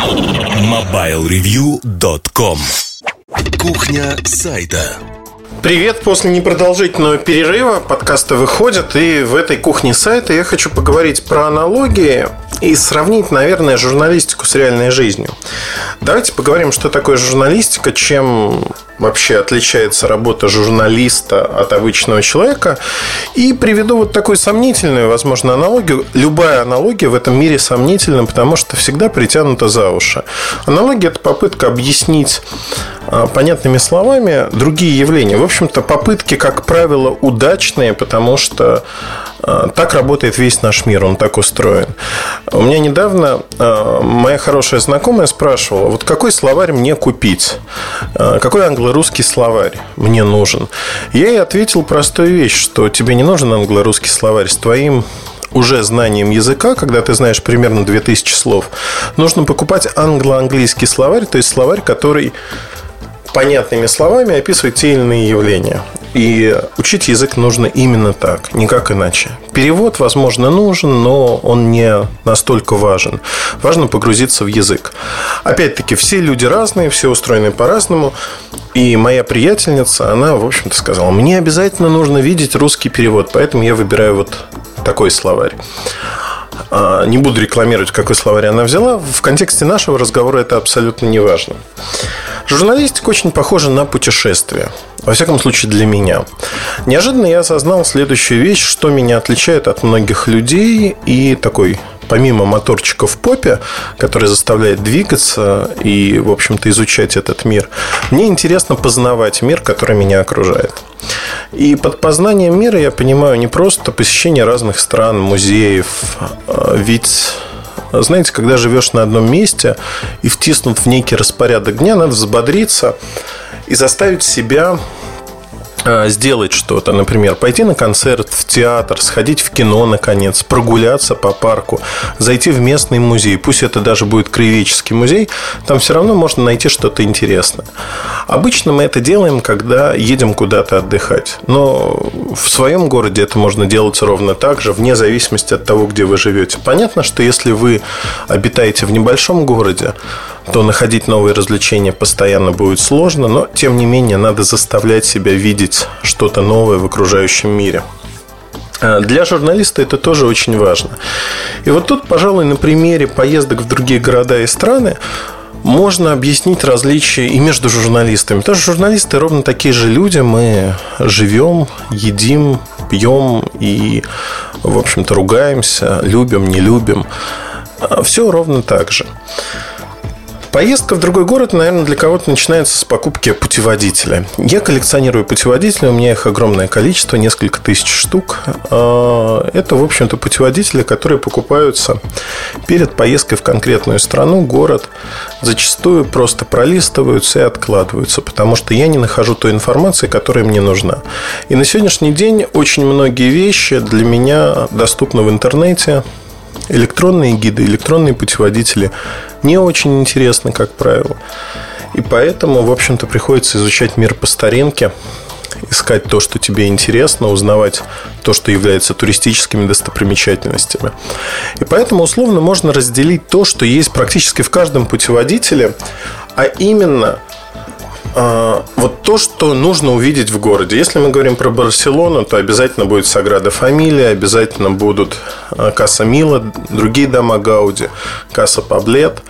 MobileReview.com Кухня сайта Привет! После непродолжительного перерыва подкасты выходят, и в этой кухне сайта я хочу поговорить про аналогии и сравнить, наверное, журналистику с реальной жизнью. Давайте поговорим, что такое журналистика, чем вообще отличается работа журналиста от обычного человека. И приведу вот такую сомнительную, возможно, аналогию. Любая аналогия в этом мире сомнительна, потому что всегда притянута за уши. Аналогия – это попытка объяснить а, понятными словами другие явления. В общем-то, попытки, как правило, удачные, потому что так работает весь наш мир, он так устроен. У меня недавно а, моя хорошая знакомая спрашивала, вот какой словарь мне купить? Какой англо-русский словарь мне нужен? Я ей ответил простую вещь, что тебе не нужен англо-русский словарь с твоим уже знанием языка, когда ты знаешь примерно 2000 слов, нужно покупать англо-английский словарь, то есть словарь, который понятными словами описывать те или иные явления. И учить язык нужно именно так, никак иначе. Перевод, возможно, нужен, но он не настолько важен. Важно погрузиться в язык. Опять-таки, все люди разные, все устроены по-разному. И моя приятельница, она, в общем-то, сказала, мне обязательно нужно видеть русский перевод, поэтому я выбираю вот такой словарь. А, не буду рекламировать, какой словарь она взяла. В контексте нашего разговора это абсолютно не важно. Журналистика очень похожа на путешествие. Во всяком случае, для меня. Неожиданно я осознал следующую вещь, что меня отличает от многих людей и такой помимо моторчика в попе, который заставляет двигаться и, в общем-то, изучать этот мир, мне интересно познавать мир, который меня окружает. И под познанием мира я понимаю не просто посещение разных стран, музеев, а ведь знаете, когда живешь на одном месте и втиснут в некий распорядок дня, надо взбодриться и заставить себя сделать что-то, например, пойти на концерт, в театр, сходить в кино, наконец, прогуляться по парку, зайти в местный музей, пусть это даже будет краеведческий музей, там все равно можно найти что-то интересное. Обычно мы это делаем, когда едем куда-то отдыхать, но в своем городе это можно делать ровно так же, вне зависимости от того, где вы живете. Понятно, что если вы обитаете в небольшом городе, то находить новые развлечения постоянно будет сложно, но тем не менее надо заставлять себя видеть что-то новое в окружающем мире. А, для журналиста это тоже очень важно. И вот тут, пожалуй, на примере поездок в другие города и страны можно объяснить различия и между журналистами. Потому что журналисты ровно такие же люди. Мы живем, едим, пьем и, в общем-то, ругаемся, любим, не любим. А, Все ровно так же. Поездка в другой город, наверное, для кого-то начинается с покупки путеводителя. Я коллекционирую путеводители, у меня их огромное количество, несколько тысяч штук. А, это, в общем-то, путеводители, которые покупаются перед поездкой в конкретную страну, город. Зачастую просто пролистываются и откладываются, потому что я не нахожу той информации, которая мне нужна. И на сегодняшний день очень многие вещи для меня доступны в интернете, электронные гиды, электронные путеводители не очень интересны, как правило. И поэтому, в общем-то, приходится изучать мир по старинке, искать то, что тебе интересно, узнавать то, что является туристическими достопримечательностями. И поэтому условно можно разделить то, что есть практически в каждом путеводителе, а именно – вот то, что нужно увидеть в городе. Если мы говорим про Барселону, то обязательно будет Саграда Фамилия, обязательно будут а, Касса Мила, другие дома Гауди, Касса Паблет,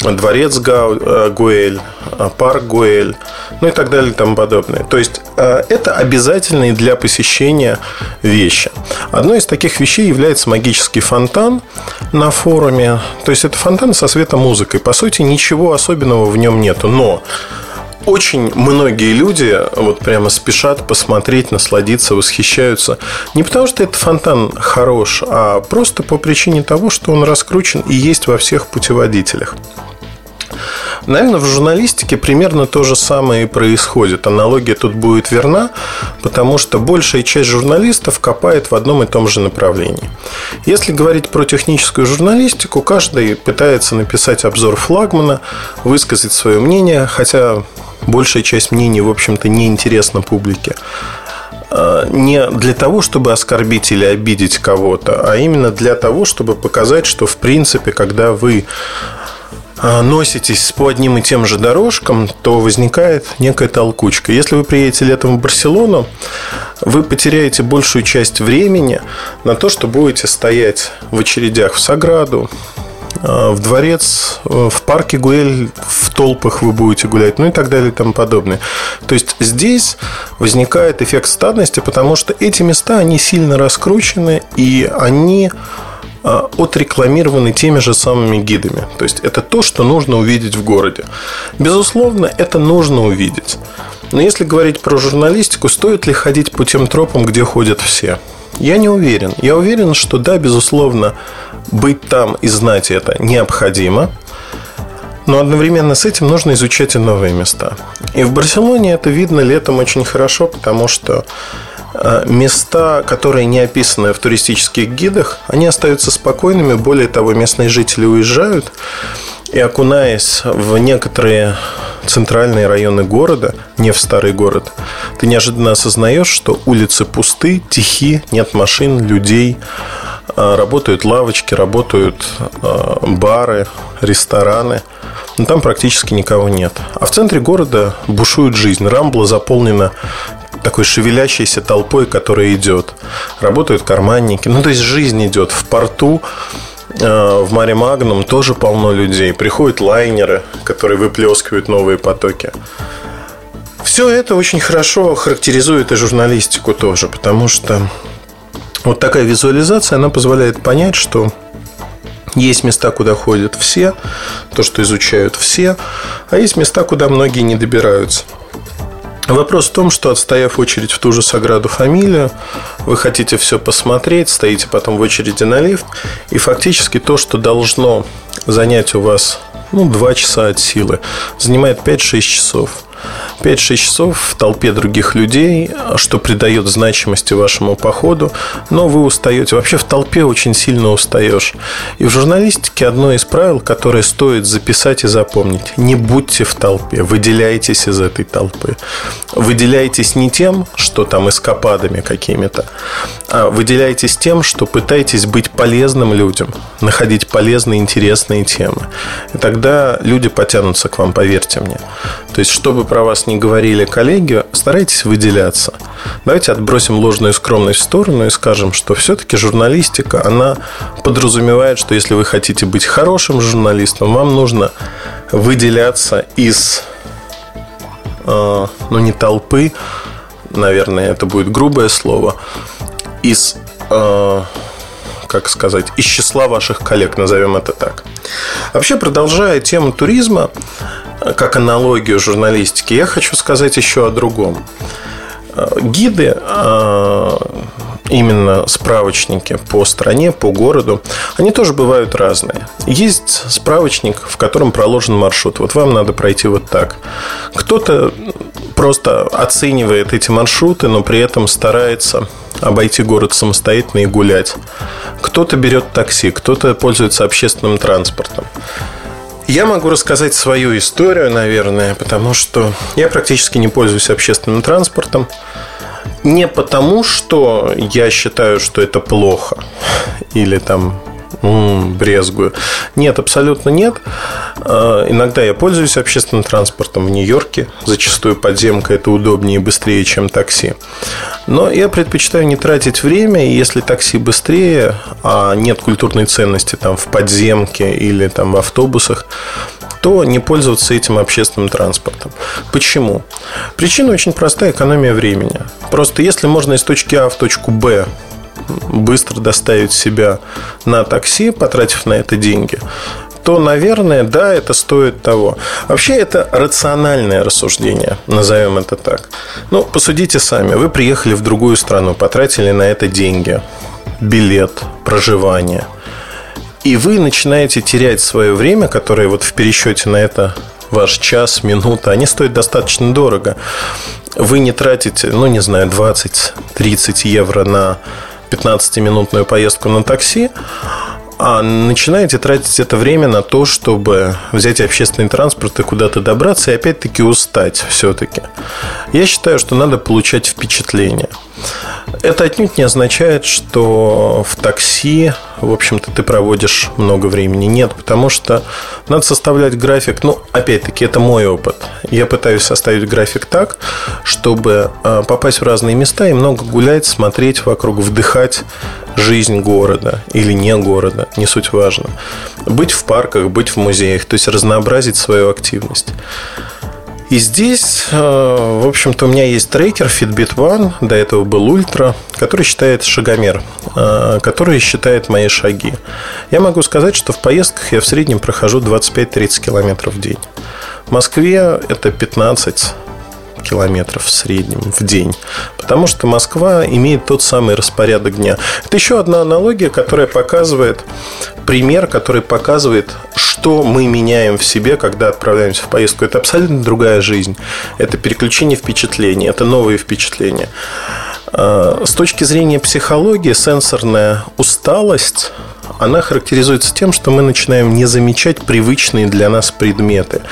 Дворец э, Гуэль, а, парк Гуэль, ну и так далее и тому подобное. То есть это обязательные для посещения вещи. Одной из таких вещей является магический фонтан на форуме. То есть это фонтан со светомузыкой. По сути, ничего особенного в нем нету. Но очень многие люди вот прямо спешат посмотреть, насладиться, восхищаются. Не потому, что этот фонтан хорош, а просто по причине того, что он раскручен и есть во всех путеводителях. Наверное, в журналистике примерно то же самое и происходит. Аналогия тут будет верна, потому что большая часть журналистов копает в одном и том же направлении. Если говорить про техническую журналистику, каждый пытается написать обзор флагмана, высказать свое мнение, хотя большая часть мнений, в общем-то, не интересна публике а, не для того, чтобы оскорбить или обидеть кого-то, а именно для того, чтобы показать, что в принципе, когда вы носитесь по одним и тем же дорожкам, то возникает некая толкучка. Если вы приедете летом в Барселону, вы потеряете большую часть времени на то, что будете стоять в очередях в Саграду, а, в дворец, в парке Гуэль в толпах вы будете гулять, ну и так далее и тому подобное. То есть здесь возникает эффект стадности, потому что эти места, они сильно раскручены, и они а, отрекламированы теми же самыми гидами. То есть это то, что нужно увидеть в городе. Безусловно, это нужно увидеть. Но если говорить про журналистику, стоит ли ходить по тем тропам, где ходят все? Я не уверен. Я уверен, что да, безусловно, быть там и знать это необходимо. Но одновременно с этим нужно изучать и новые места. И в Барселоне это видно летом очень хорошо, потому что места, которые не описаны в туристических гидах, они остаются спокойными. Более того, местные жители уезжают и окунаясь в некоторые центральные районы города, не в старый город, ты неожиданно осознаешь, что улицы пусты, тихи, нет машин, людей, э, работают лавочки, работают э, бары, рестораны, но там практически никого нет. А в центре города бушует жизнь. Рамбла заполнена такой шевелящейся толпой, которая идет. Работают карманники. Ну, то есть жизнь идет в порту. Э, в Маре Магнум тоже полно людей. Приходят лайнеры, которые выплескивают новые потоки. Все это очень хорошо характеризует и журналистику тоже, потому что вот такая визуализация, она позволяет понять, что есть места, куда ходят все, то, что изучают все, а есть места, куда многие не добираются. Вопрос в том, что отстояв очередь в ту же Саграду Фамилию, вы хотите все посмотреть, стоите потом в очереди на лифт, и фактически то, что должно занять у вас ну, 2 часа от силы, занимает 5-6 часов. 5-6 часов в толпе других людей, что придает значимости вашему походу, но вы устаете. Вообще в толпе очень сильно устаешь. И в журналистике одно из правил, которое стоит записать и запомнить. Не будьте в толпе, выделяйтесь из этой толпы. Выделяйтесь не тем, что там эскападами какими-то, а выделяйтесь тем, что пытаетесь быть полезным людям, находить полезные, интересные темы. И тогда люди потянутся к вам, поверьте мне. То есть, чтобы про вас не говорили коллеги, старайтесь выделяться. Давайте отбросим ложную скромность в сторону и скажем, что все-таки журналистика, она подразумевает, что если вы хотите быть хорошим журналистом, вам нужно выделяться из, э, ну не толпы, наверное, это будет грубое слово, из э, как сказать, из числа ваших коллег, назовем это так. Вообще, продолжая тему туризма, как аналогию журналистики, я хочу сказать еще о другом. Гиды, а, именно справочники по стране, по городу, они тоже бывают разные. Есть справочник, в котором проложен маршрут. Вот вам надо пройти вот так. Кто-то просто оценивает эти маршруты, но при этом старается обойти город самостоятельно и гулять. Кто-то берет такси, кто-то пользуется общественным транспортом. Я могу рассказать свою историю, наверное, потому что я практически не пользуюсь общественным транспортом. Не потому, что я считаю, что это плохо или там м-м, брезгую. Нет, абсолютно нет. А, иногда я пользуюсь общественным транспортом в Нью-Йорке. Зачастую подземка это удобнее и быстрее, чем такси. Но я предпочитаю не тратить время, и если такси быстрее, а нет культурной ценности там в подземке или там в автобусах, то не пользоваться этим общественным транспортом. Почему? Причина очень простая – экономия времени. Просто если можно из точки А в точку Б быстро доставить себя на такси, потратив на это деньги, то, наверное, да, это стоит того. Вообще, это рациональное рассуждение, назовем это так. Ну, посудите сами. Вы приехали в другую страну, потратили на это деньги, билет, проживание. И вы начинаете терять свое время, которое вот в пересчете на это ваш час, минута, они стоят достаточно дорого. Вы не тратите, ну, не знаю, 20-30 евро на 15-минутную поездку на такси, а начинаете тратить это время на то, чтобы взять общественный транспорт и куда-то добраться, и опять-таки устать все-таки. Я считаю, что надо получать впечатление – Это отнюдь не означает, что в такси, в общем-то, ты проводишь много времени. Нет, потому что надо составлять график. Ну, опять-таки, это мой опыт. Я пытаюсь составить график так, чтобы а, попасть в разные места и много гулять, смотреть вокруг, вдыхать жизнь города или не города, не суть важно. Быть в парках, быть в музеях, то есть разнообразить свою активность. И здесь, э, в общем-то, у меня есть трекер Fitbit One, до этого был Ultra, который считает шагомер, э, который считает мои шаги. Я могу сказать, что в поездках я в среднем прохожу 25-30 километров в день. В Москве это 15 километров в среднем в день. Потому что Москва имеет тот самый распорядок дня. Это еще одна аналогия, которая показывает пример, который показывает, что мы меняем в себе, когда отправляемся в поездку. Это абсолютно другая жизнь. Это переключение впечатлений, это новые впечатления. А, с точки зрения психологии, сенсорная усталость она характеризуется тем, что мы начинаем не замечать привычные для нас предметы.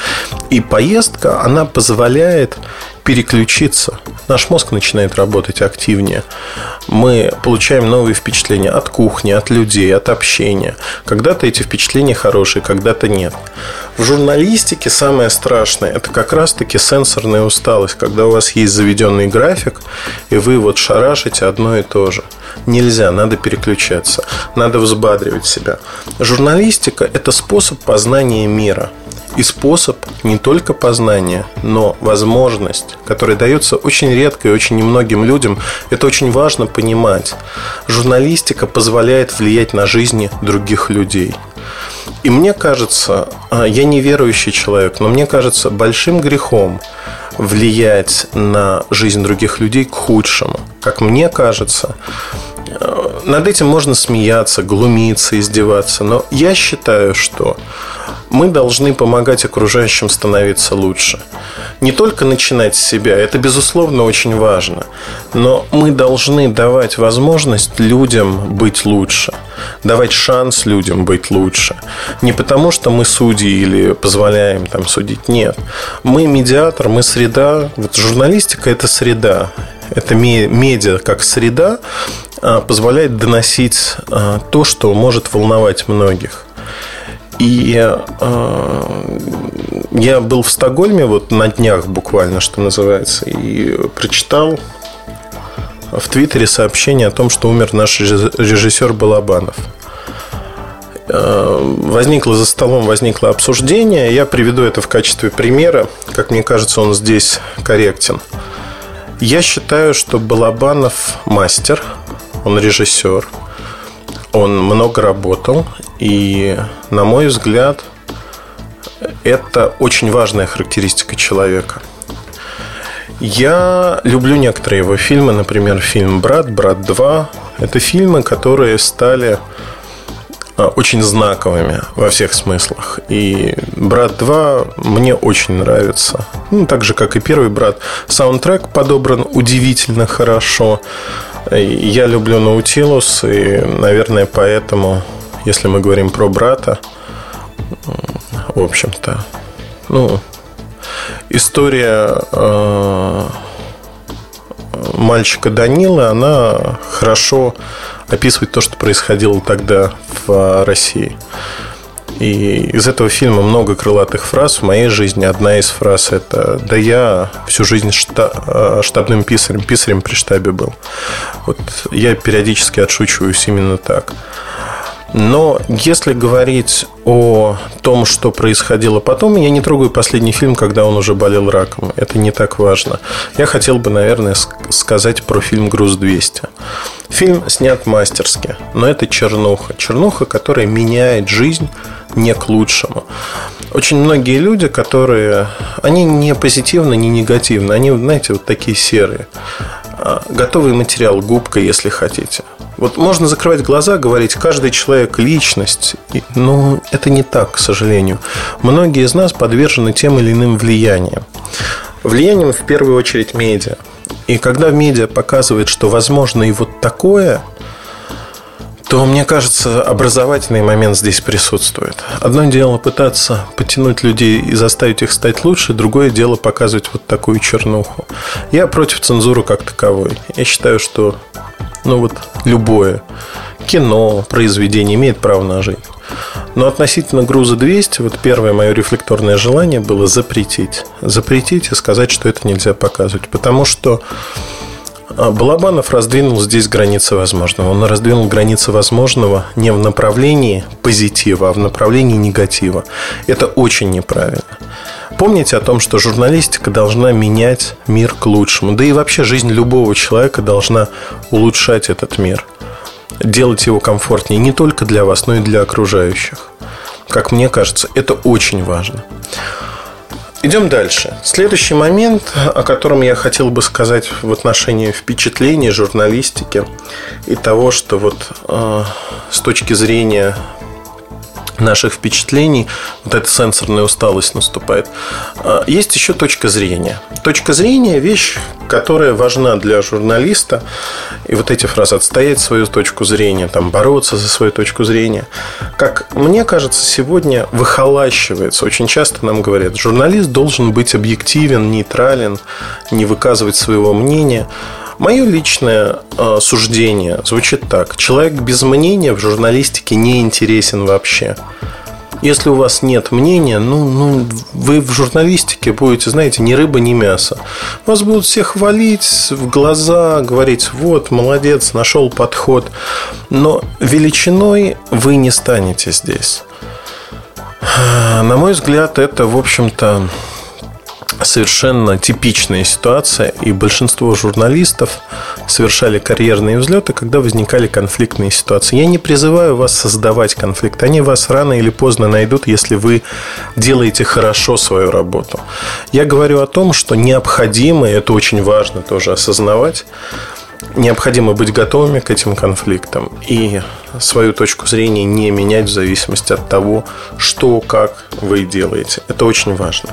И поездка, она позволяет переключиться. Наш мозг начинает работать активнее. Мы получаем новые впечатления от кухни, от людей, от общения. Когда-то эти впечатления хорошие, когда-то нет. В журналистике самое страшное – это как раз-таки сенсорная усталость, когда у вас есть заведенный график, и вы вот шарашите одно и то же. Нельзя, надо переключаться, надо взбадривать себя. Журналистика – это способ познания мира – и способ не только познания, но возможность, которая дается очень редко и очень немногим людям. Это очень важно понимать. Журналистика позволяет влиять на жизни других людей. И мне кажется, а, я не верующий человек, но мне кажется большим грехом влиять на жизнь других людей к худшему. Как мне кажется, над этим можно смеяться, глумиться, издеваться, но я считаю, что мы должны помогать окружающим становиться лучше. Не только начинать с себя, это, безусловно, очень важно, но мы должны давать возможность людям быть лучше, давать шанс людям быть лучше. Не потому, что мы судьи или позволяем там судить, нет. Мы медиатор, мы среда. Вот журналистика – это среда. Это медиа как среда а, позволяет доносить а, то, что может волновать многих. И э, я был в Стокгольме вот на днях буквально, что называется, и прочитал в Твиттере сообщение о том, что умер наш режиссер Балабанов. Э, возникло за столом, возникло обсуждение. Я приведу это в качестве примера. Как мне кажется, он здесь корректен. Я считаю, что Балабанов мастер, он режиссер, он много работал, и, на мой взгляд, это очень важная характеристика человека. Я люблю некоторые его фильмы, например, фильм «Брат», «Брат 2». Это фильмы, которые стали очень знаковыми во всех смыслах. И «Брат 2» мне очень нравится. Ну, так же, как и первый «Брат». Саундтрек подобран удивительно хорошо. Я люблю Наутилус, и, наверное, поэтому, если мы говорим про брата, в общем-то, ну, история э, мальчика Данила, она хорошо описывает то, что происходило тогда в России. И из этого фильма много крылатых фраз. В моей жизни одна из фраз это «Да я всю жизнь шта- штабным писарем, писарем при штабе был». Вот я периодически отшучиваюсь именно так. Но если говорить о том, что происходило потом, я не трогаю последний фильм, когда он уже болел раком. Это не так важно. Я хотел бы, наверное, сказать про фильм «Груз-200». Фильм снят мастерски, но это чернуха. Чернуха, которая меняет жизнь не к лучшему. Очень многие люди, которые... Они не позитивно, не негативно. Они, знаете, вот такие серые. А, готовый материал, губка, если хотите. Вот можно закрывать глаза, говорить, каждый человек личность, но это не так, к сожалению. Многие из нас подвержены тем или иным влияниям. Влиянием в первую очередь медиа. И когда медиа показывает, что возможно и вот такое, то, мне кажется, образовательный момент здесь присутствует. Одно дело пытаться потянуть людей и заставить их стать лучше, другое дело показывать вот такую чернуху. Я против цензуры как таковой. Я считаю, что ну вот любое кино, произведение имеет право на жизнь. Но относительно груза 200, вот первое мое рефлекторное желание было запретить. Запретить и сказать, что это нельзя показывать. Потому что Балабанов раздвинул здесь границы возможного. Он раздвинул границы возможного не в направлении позитива, а в направлении негатива. Это очень неправильно. Помните о том, что журналистика должна менять мир к лучшему. Да и вообще жизнь любого человека должна улучшать этот мир. Делать его комфортнее не только для вас, но и для окружающих. Как мне кажется, это очень важно. Идем дальше. Следующий момент, о котором я хотел бы сказать в отношении впечатлений журналистики и того, что вот э, с точки зрения наших впечатлений, вот эта сенсорная усталость наступает. А, есть еще точка зрения. Точка зрения – вещь, которая важна для журналиста. И вот эти фразы «отстоять свою точку зрения», там, «бороться за свою точку зрения». Как мне кажется, сегодня выхолащивается. Очень часто нам говорят, журналист должен быть объективен, нейтрален, не выказывать своего мнения – Мое личное э, суждение звучит так. Человек без мнения в журналистике не интересен вообще. Если у вас нет мнения, ну, ну, вы в журналистике будете, знаете, ни рыба, ни мясо. Вас будут всех хвалить в глаза, говорить, вот, молодец, нашел подход. Но величиной вы не станете здесь. На мой взгляд, это, в общем-то, совершенно типичная ситуация, и большинство журналистов совершали карьерные взлеты, когда возникали конфликтные ситуации. Я не призываю вас создавать конфликт. Они вас рано или поздно найдут, если вы делаете хорошо свою работу. Я говорю о том, что необходимо, и это очень важно тоже осознавать, необходимо быть готовыми к этим конфликтам и свою точку зрения не менять в зависимости от того, что, как вы делаете. Это очень важно.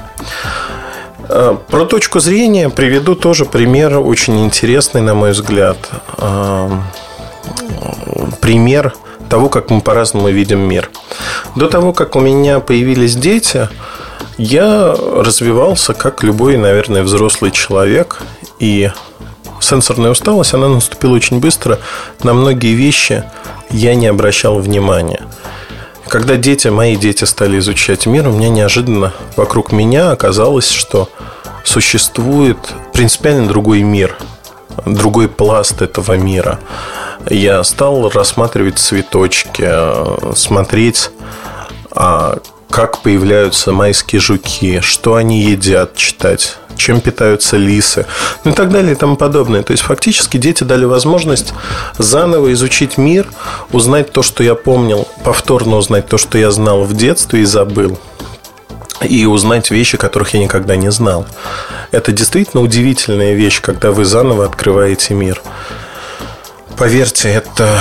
Э, про точку зрения приведу тоже пример очень интересный, на мой взгляд. Э, пример того, как мы по-разному видим мир. До того, как у меня появились дети, я развивался как любой, наверное, взрослый человек. И сенсорная усталость, она наступила очень быстро. На многие вещи я не обращал внимания. Когда дети, мои дети стали изучать мир, у меня неожиданно вокруг меня оказалось, что существует принципиально другой мир, другой пласт этого мира. Я стал рассматривать цветочки, смотреть, а, как появляются майские жуки, что они едят, читать чем питаются лисы, ну и так далее и тому подобное. То есть, фактически дети дали возможность заново изучить мир, узнать то, что я помнил, повторно узнать то, что я знал в детстве и забыл и узнать вещи, которых я никогда не знал. Это действительно удивительная вещь, когда вы заново открываете мир. Поверьте, это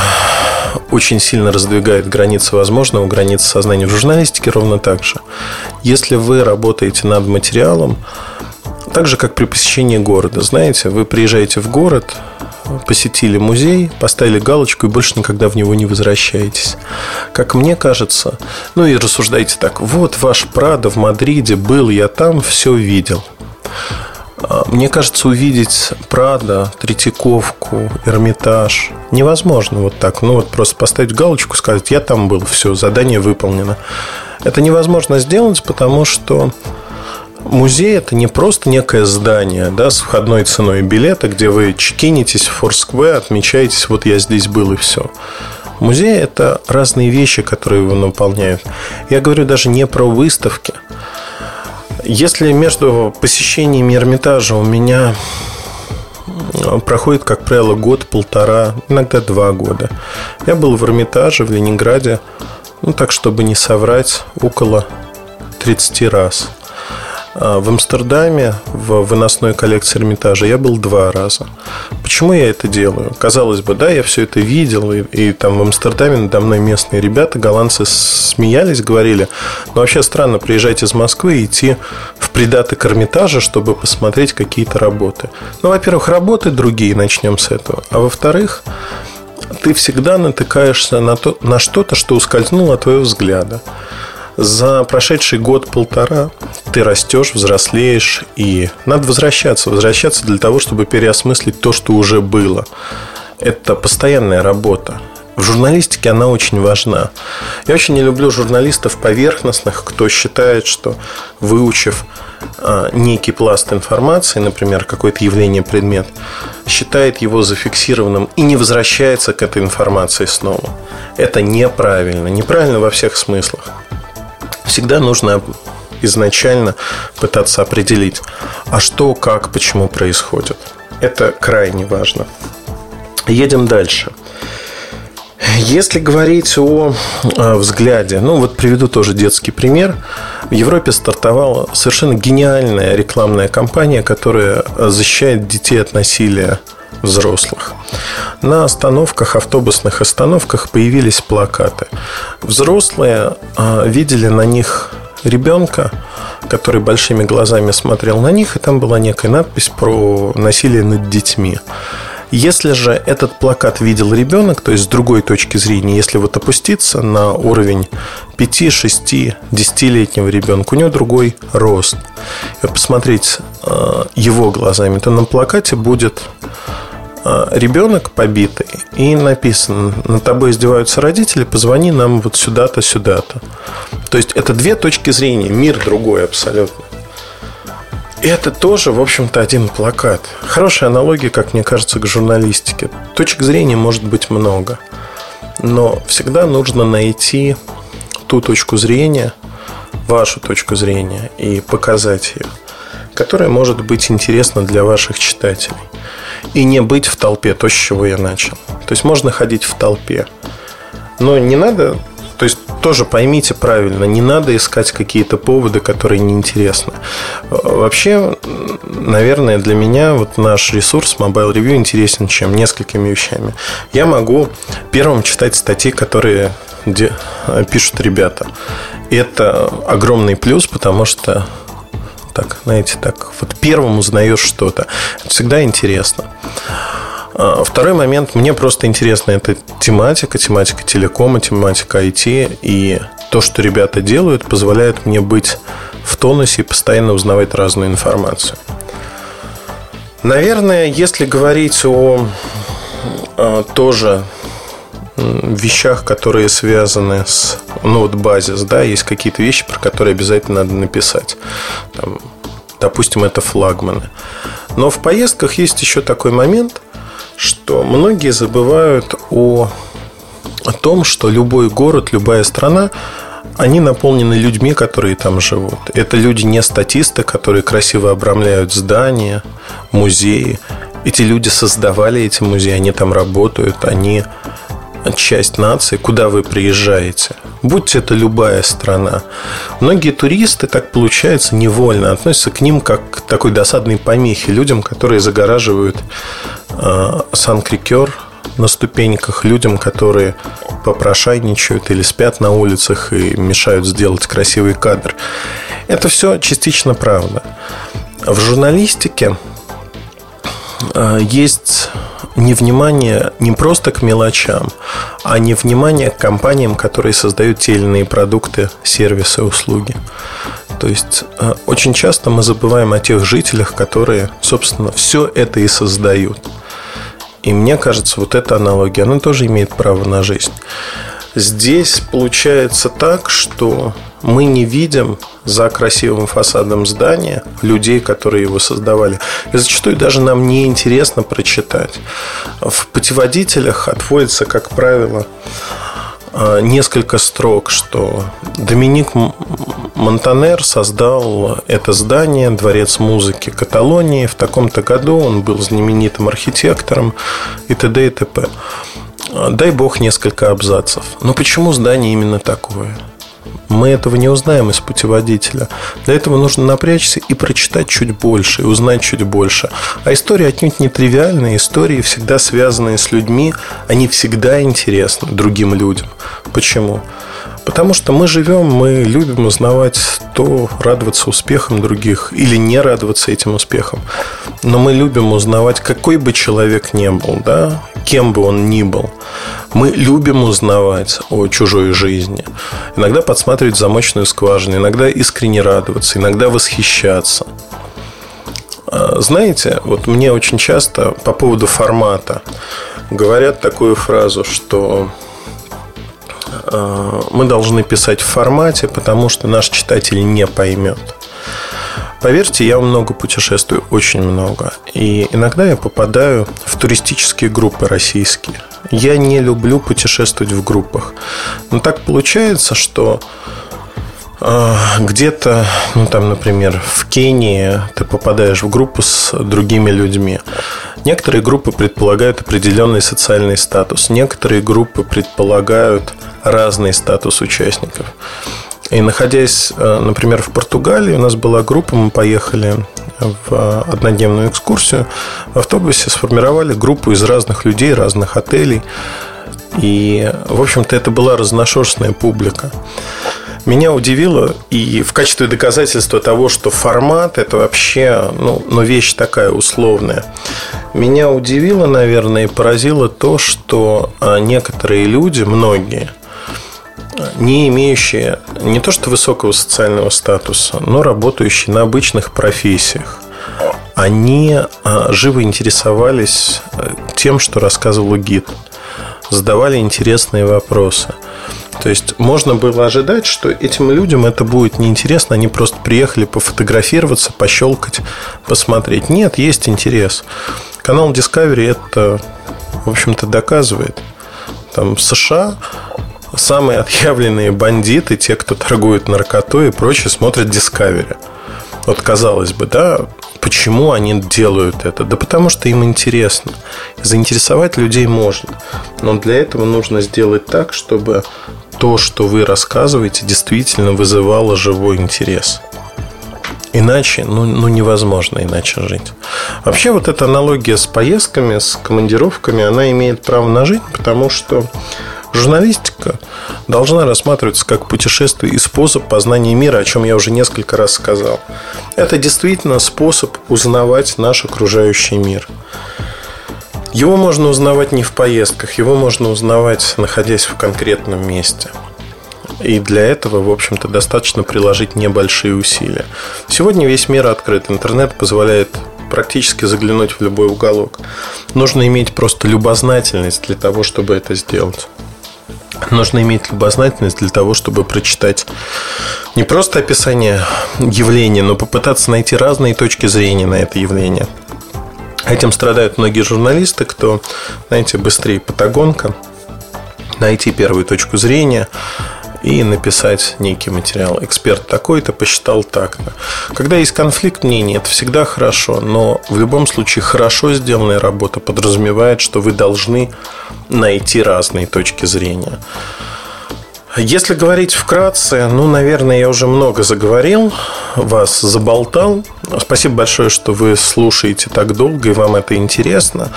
очень сильно раздвигает границы возможного, границы сознания в журналистике ровно так же. Если вы работаете над материалом, так же, как при посещении города. Знаете, вы приезжаете в город, посетили музей, поставили галочку и больше никогда в него не возвращаетесь. Как мне кажется, ну и рассуждайте так, вот ваш Прадо в Мадриде, был я там, все видел. А, мне кажется, увидеть Прада, Третьяковку, Эрмитаж невозможно вот так. Ну вот просто поставить галочку, сказать, я там был, все, задание выполнено. Это невозможно сделать, потому что Музей это не просто некое здание да, с входной ценой билета, где вы чекинитесь в Форскве, отмечаетесь, вот я здесь был и все. Музей – это разные вещи, которые его наполняют. Я говорю даже не про выставки. Если между посещениями Эрмитажа у меня проходит, как правило, год-полтора, иногда два года. Я был в Эрмитаже в Ленинграде, ну так, чтобы не соврать, около 30 раз – в Амстердаме в выносной коллекции Эрмитажа я был два раза. Почему я это делаю? Казалось бы, да, я все это видел, и, и там в Амстердаме надо мной местные ребята, голландцы смеялись, говорили, но вообще странно приезжать из Москвы и идти в придаток Эрмитажа, чтобы посмотреть какие-то работы. Ну, во-первых, работы другие, начнем с этого. А во-вторых, ты всегда натыкаешься на, то, на что-то, что ускользнуло от твоего взгляда. За прошедший год-полтора ты растешь, взрослеешь, и надо возвращаться. Возвращаться для того, чтобы переосмыслить то, что уже было. Это постоянная работа. В журналистике она очень важна. Я очень не люблю журналистов поверхностных, кто считает, что выучив а, некий пласт информации, например, какое-то явление, предмет, считает его зафиксированным и не возвращается к этой информации снова. Это неправильно. Неправильно во всех смыслах. Всегда нужно изначально пытаться определить, а что, как, почему происходит. Это крайне важно. Едем дальше. Если говорить о, о взгляде, ну вот приведу тоже детский пример. В Европе стартовала совершенно гениальная рекламная кампания, которая защищает детей от насилия взрослых. На остановках, автобусных остановках появились плакаты. Взрослые а, видели на них ребенка, который большими глазами смотрел на них, и там была некая надпись про насилие над детьми. Если же этот плакат видел ребенок, то есть с другой точки зрения, если вот опуститься на уровень 5, 6, 10-летнего ребенка, у него другой рост. И посмотреть э, его глазами, то на плакате будет ребенок побитый и написано «На тобой издеваются родители, позвони нам вот сюда-то, сюда-то». То есть это две точки зрения, мир другой абсолютно. И это тоже, в общем-то, один плакат. Хорошая аналогия, как мне кажется, к журналистике. Точек зрения может быть много. Но всегда нужно найти ту точку зрения, вашу точку зрения, и показать ее, которая может быть интересна для ваших читателей. И не быть в толпе, то, с чего я начал. То есть можно ходить в толпе. Но не надо то есть тоже поймите правильно, не надо искать какие-то поводы, которые неинтересны. Вообще, наверное, для меня вот наш ресурс Mobile Review интересен чем? Несколькими вещами. Я могу первым читать статьи, которые пишут ребята. Это огромный плюс, потому что так, знаете, так, вот первым узнаешь что-то. Это всегда интересно. А, второй момент, мне просто интересна эта тематика, тематика телекома, тематика IT, и то, что ребята делают, позволяет мне быть в тонусе и постоянно узнавать разную информацию. Наверное, если говорить о, о тоже вещах, которые связаны с ну, вот базис, да, есть какие-то вещи, про которые обязательно надо написать. Там, допустим, это флагманы. Но в поездках есть еще такой момент – что многие забывают о, о том, что любой город, любая страна, они наполнены людьми, которые там живут. Это люди не статисты, которые красиво обрамляют здания, музеи. Эти люди создавали эти музеи, они там работают, они часть нации, куда вы приезжаете. Будь это любая страна. Многие туристы, так получается, невольно относятся к ним как к такой досадной помехе, людям, которые загораживают э, Сан-Крикер на ступеньках, людям, которые попрошайничают или спят на улицах и мешают сделать красивый кадр. Это все частично правда. В журналистике э, есть невнимание не просто к мелочам, а невнимание к компаниям, которые создают те или иные продукты, сервисы, услуги. То есть э, очень часто мы забываем о тех жителях, которые, собственно, все это и создают. И мне кажется, вот эта аналогия, она тоже имеет право на жизнь. Здесь получается так, что мы не видим за красивым фасадом здания людей, которые его создавали. И зачастую даже нам не интересно прочитать. В путеводителях отводится, как правило, а, несколько строк, что Доминик Монтанер создал это здание, дворец музыки Каталонии. В таком-то году он был знаменитым архитектором и т.д. и т.п. Дай бог несколько абзацев. Но почему здание именно такое? Мы этого не узнаем из путеводителя. Для этого нужно напрячься и прочитать чуть больше, и узнать чуть больше. А истории отнюдь не тривиальные. Истории, всегда связанные с людьми, они всегда интересны другим людям. Почему? Потому что мы живем, мы любим узнавать то, радоваться успехам других или не радоваться этим успехам. Но мы любим узнавать, какой бы человек ни был, да, кем бы он ни был. Мы любим узнавать о чужой жизни. Иногда подсматривать замочную скважину, иногда искренне радоваться, иногда восхищаться. А, знаете, вот мне очень часто по поводу формата говорят такую фразу, что а, мы должны писать в формате, потому что наш читатель не поймет. Поверьте, я много путешествую, очень много. И иногда я попадаю в туристические группы российские. Я не люблю путешествовать в группах. Но так получается, что э, где-то, ну там, например, в Кении ты попадаешь в группу с другими людьми. Некоторые группы предполагают определенный социальный статус, некоторые группы предполагают разный статус участников. И находясь, э, например, в Португалии, у нас была группа, мы поехали в однодневную экскурсию. В автобусе сформировали группу из разных людей, разных отелей. И, в общем-то, это была разношерстная публика. Меня удивило, и в качестве доказательства того, что формат это вообще ну, ну, вещь такая условная, меня удивило, наверное, и поразило то, что а, некоторые люди, многие, не имеющие не то что высокого социального статуса, но работающие на обычных профессиях, они а, живо интересовались э, тем, что рассказывал гид, задавали интересные вопросы. То есть можно было ожидать, что этим людям это будет неинтересно, они просто приехали пофотографироваться, пощелкать, посмотреть. Нет, есть интерес. Канал Discovery это, в общем-то, доказывает. Там в США самые отъявленные бандиты, те, кто торгует наркотой и прочее, смотрят Discovery. Вот казалось бы, да, почему они делают это? Да потому что им интересно. Заинтересовать людей можно. Но для этого нужно сделать так, чтобы то, что вы рассказываете, действительно вызывало живой интерес. Иначе, ну, ну невозможно иначе жить. Вообще вот эта аналогия с поездками, с командировками, она имеет право на жизнь, потому что Журналистика должна рассматриваться как путешествие и способ познания мира, о чем я уже несколько раз сказал. Это действительно способ узнавать наш окружающий мир. Его можно узнавать не в поездках, его можно узнавать, находясь в конкретном месте. И для этого, в общем-то, достаточно приложить небольшие усилия. Сегодня весь мир открыт. Интернет позволяет практически заглянуть в любой уголок. Нужно иметь просто любознательность для того, чтобы это сделать. Нужно иметь любознательность для того, чтобы прочитать не просто описание явления, но попытаться найти разные точки зрения на это явление. Этим страдают многие журналисты, кто, знаете, быстрее патагонка, найти первую точку зрения, и написать некий материал. Эксперт такой-то посчитал так-то. Когда есть конфликт мнений, это всегда хорошо, но в любом случае хорошо сделанная работа подразумевает, что вы должны найти разные точки зрения. Если говорить вкратце, ну, наверное, я уже много заговорил, вас заболтал. Спасибо большое, что вы слушаете так долго и вам это интересно.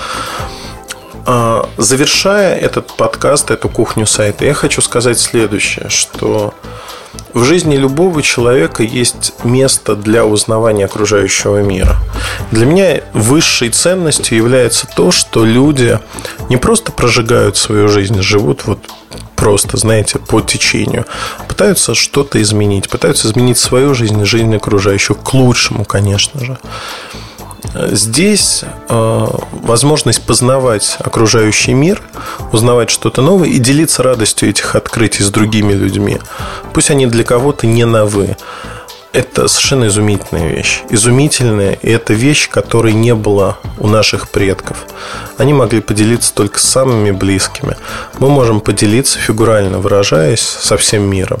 А, завершая этот подкаст, эту кухню сайта, я хочу сказать следующее, что в жизни любого человека есть место для узнавания окружающего мира. Для меня высшей ценностью является то, что люди не просто прожигают свою жизнь, живут вот просто, знаете, по течению. Пытаются что-то изменить, пытаются изменить свою жизнь, жизнь окружающих к лучшему, конечно же. Здесь э, возможность познавать окружающий мир, узнавать что-то новое и делиться радостью этих открытий с другими людьми. Пусть они для кого-то не новы. Это совершенно изумительная вещь. Изумительная, и это вещь, которой не было у наших предков. Они могли поделиться только с самыми близкими. Мы можем поделиться, фигурально выражаясь, со всем миром.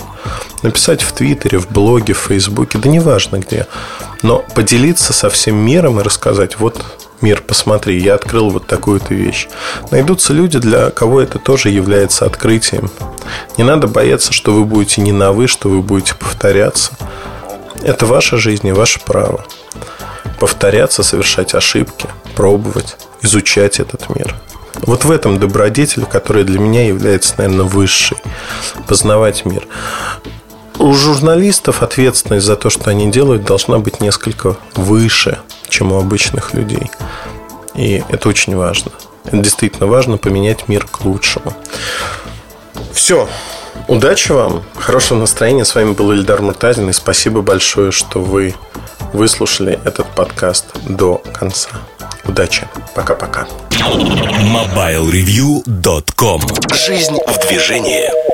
Написать в Твиттере, в блоге, в Фейсбуке, да неважно где. Но поделиться со всем миром и рассказать, вот мир, посмотри, я открыл вот такую-то вещь. Найдутся люди, для кого это тоже является открытием. Не надо бояться, что вы будете не на вы, что вы будете повторяться. Это ваша жизнь и ваше право. Повторяться, совершать ошибки, пробовать, изучать этот мир. Вот в этом добродетель, который для меня является, наверное, высшей. Познавать мир. У журналистов ответственность за то, что они делают, должна быть несколько выше, чем у обычных людей. И это очень важно. Это действительно важно поменять мир к лучшему. Все. Удачи вам, хорошего настроения. С вами был Ильдар Муртазин. И спасибо большое, что вы выслушали этот подкаст до конца. Удачи. Пока-пока. MobileReview.com Жизнь в движении.